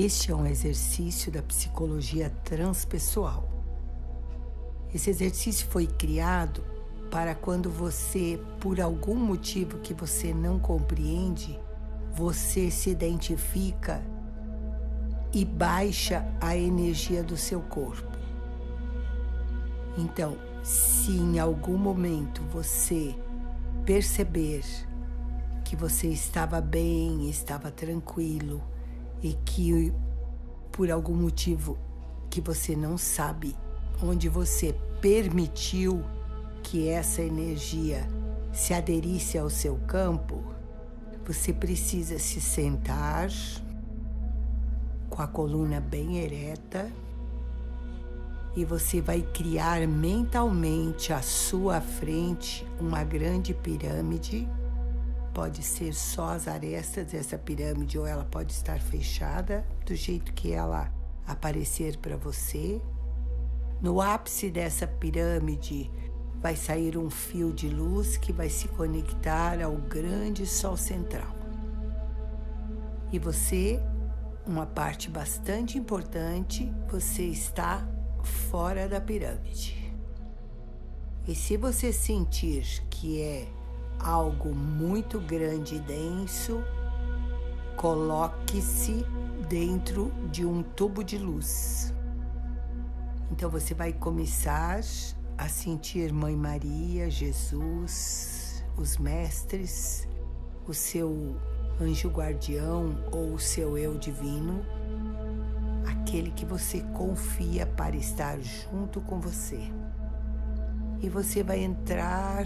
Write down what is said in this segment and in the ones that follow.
Este é um exercício da psicologia transpessoal. Esse exercício foi criado para quando você, por algum motivo que você não compreende, você se identifica e baixa a energia do seu corpo. Então, se em algum momento você perceber que você estava bem, estava tranquilo e que por algum motivo que você não sabe, onde você permitiu que essa energia se aderisse ao seu campo, você precisa se sentar com a coluna bem ereta e você vai criar mentalmente à sua frente uma grande pirâmide. Pode ser só as arestas dessa pirâmide ou ela pode estar fechada do jeito que ela aparecer para você. No ápice dessa pirâmide vai sair um fio de luz que vai se conectar ao grande sol central. E você, uma parte bastante importante, você está fora da pirâmide. E se você sentir que é algo muito grande e denso, coloque-se dentro de um tubo de luz. Então você vai começar a sentir Mãe Maria, Jesus, os mestres, o seu anjo guardião ou o seu eu divino aquele que você confia para estar junto com você. E você vai entrar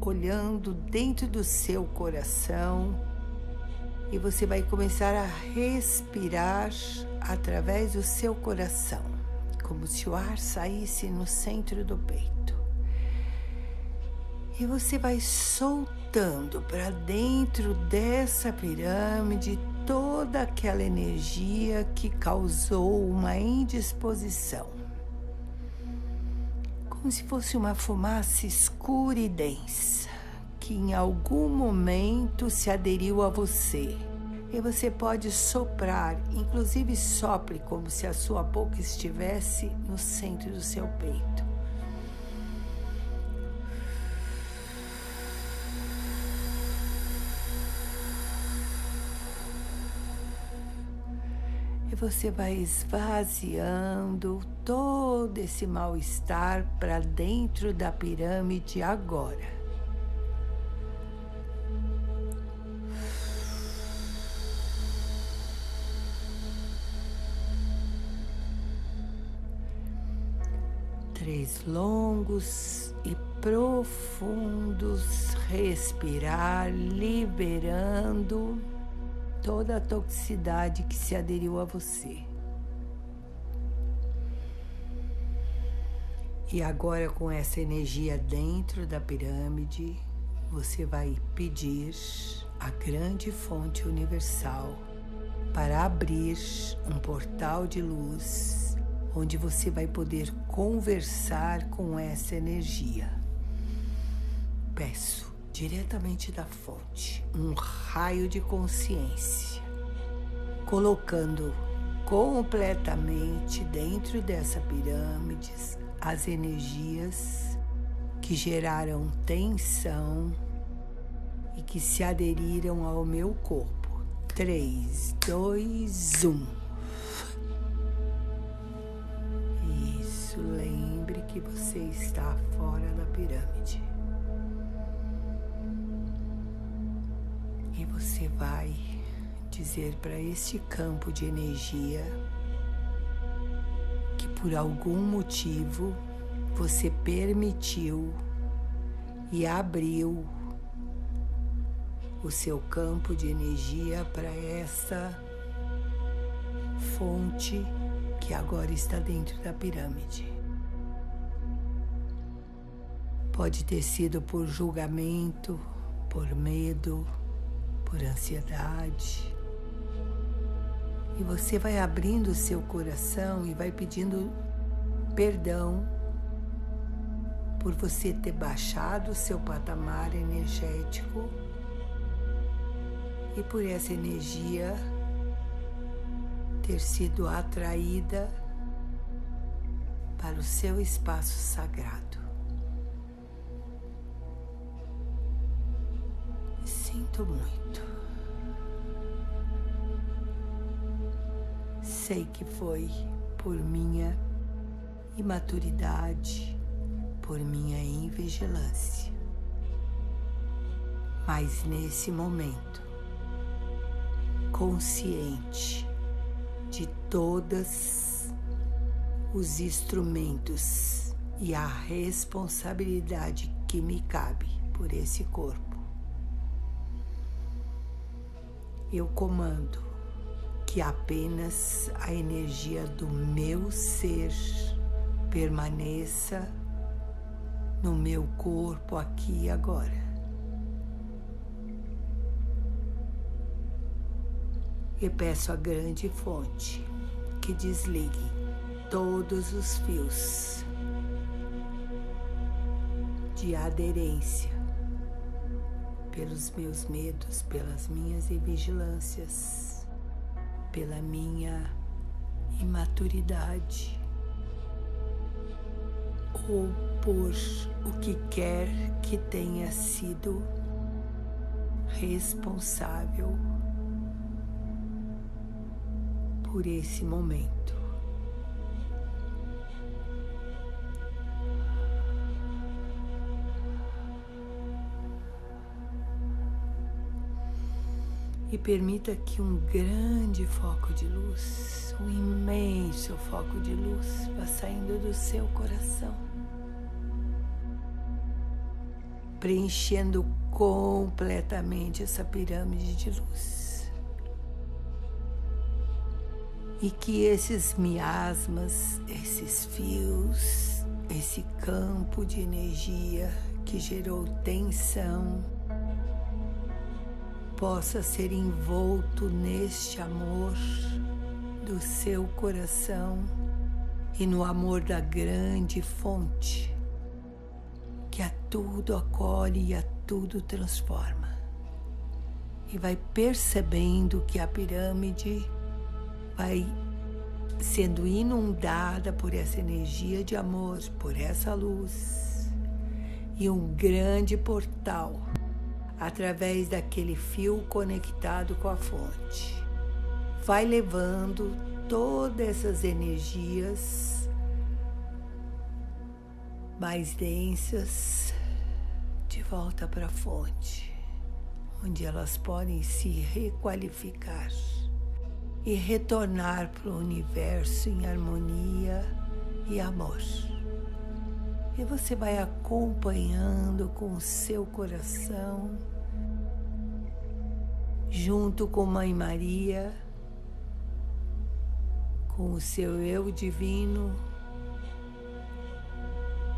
olhando dentro do seu coração e você vai começar a respirar através do seu coração, como se o ar saísse no centro do peito. E você vai soltando para dentro dessa pirâmide toda aquela energia que causou uma indisposição. Como se fosse uma fumaça escura e densa, que em algum momento se aderiu a você. E você pode soprar, inclusive sopre como se a sua boca estivesse no centro do seu peito. E você vai esvaziando todo esse mal-estar para dentro da pirâmide agora. Três longos e profundos respirar, liberando toda a toxicidade que se aderiu a você. E agora, com essa energia dentro da pirâmide, você vai pedir a grande fonte universal para abrir um portal de luz onde você vai poder conversar com essa energia. Peço diretamente da fonte, um raio de consciência, colocando completamente dentro dessa pirâmide as energias que geraram tensão e que se aderiram ao meu corpo. 3, 2, 1. Isso, lembre que você está fora da pirâmide. Você vai dizer para este campo de energia que por algum motivo você permitiu e abriu o seu campo de energia para essa fonte que agora está dentro da pirâmide. Pode ter sido por julgamento, por medo, por ansiedade. E você vai abrindo o seu coração e vai pedindo perdão por você ter baixado o seu patamar energético e por essa energia ter sido atraída para o seu espaço sagrado. Sinto muito. Sei que foi por minha imaturidade, por minha invigilância. Mas nesse momento, consciente de todos os instrumentos e a responsabilidade que me cabe por esse corpo. Eu comando que apenas a energia do meu ser permaneça no meu corpo aqui e agora. E peço à grande fonte que desligue todos os fios de aderência pelos meus medos, pelas minhas invigilâncias, pela minha imaturidade ou por o que quer que tenha sido responsável por esse momento. E permita que um grande foco de luz, um imenso foco de luz, vá saindo do seu coração, preenchendo completamente essa pirâmide de luz. e que esses miasmas, esses fios, esse campo de energia que gerou tensão, possa ser envolto neste amor do seu coração e no amor da grande fonte que a tudo acolhe e a tudo transforma. E vai percebendo que a pirâmide vai sendo inundada por essa energia de amor, por essa luz. E um grande portal através daquele fio conectado com a fonte. Vai levando todas essas energias mais densas de volta para a fonte, onde elas podem se requalificar e retornar para o universo em harmonia e amor. E você vai acompanhando com o seu coração, junto com Mãe Maria, com o seu eu divino,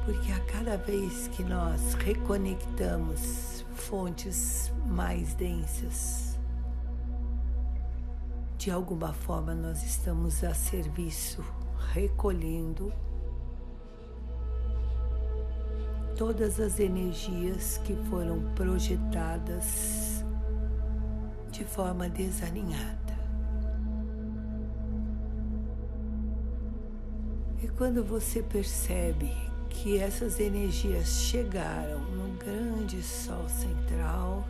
porque a cada vez que nós reconectamos fontes mais densas, de alguma forma nós estamos a serviço, recolhendo todas as energias que foram projetadas de forma desalinhada. E quando você percebe que essas energias chegaram no grande sol central,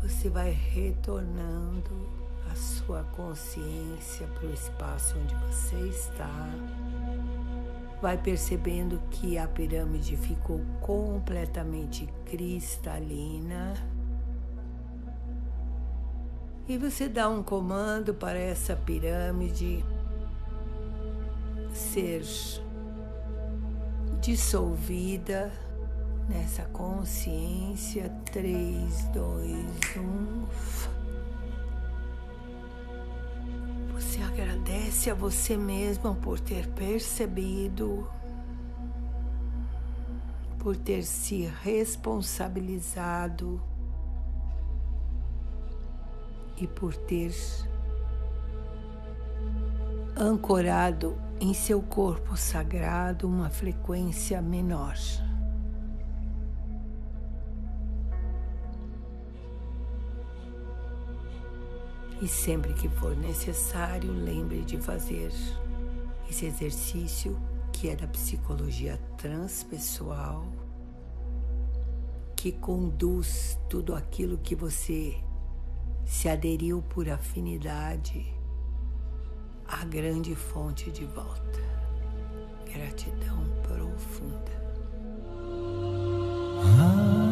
você vai retornando a sua consciência para o espaço onde você está. Vai percebendo que a pirâmide ficou completamente cristalina. E você dá um comando para essa pirâmide ser dissolvida nessa consciência. Três, dois, um. Você agradece a você mesma por ter percebido, por ter se responsabilizado e por ter ancorado em seu corpo sagrado uma frequência menor. E sempre que for necessário, lembre de fazer esse exercício que é da psicologia transpessoal, que conduz tudo aquilo que você se aderiu por afinidade à grande fonte de volta. Gratidão profunda. Ah.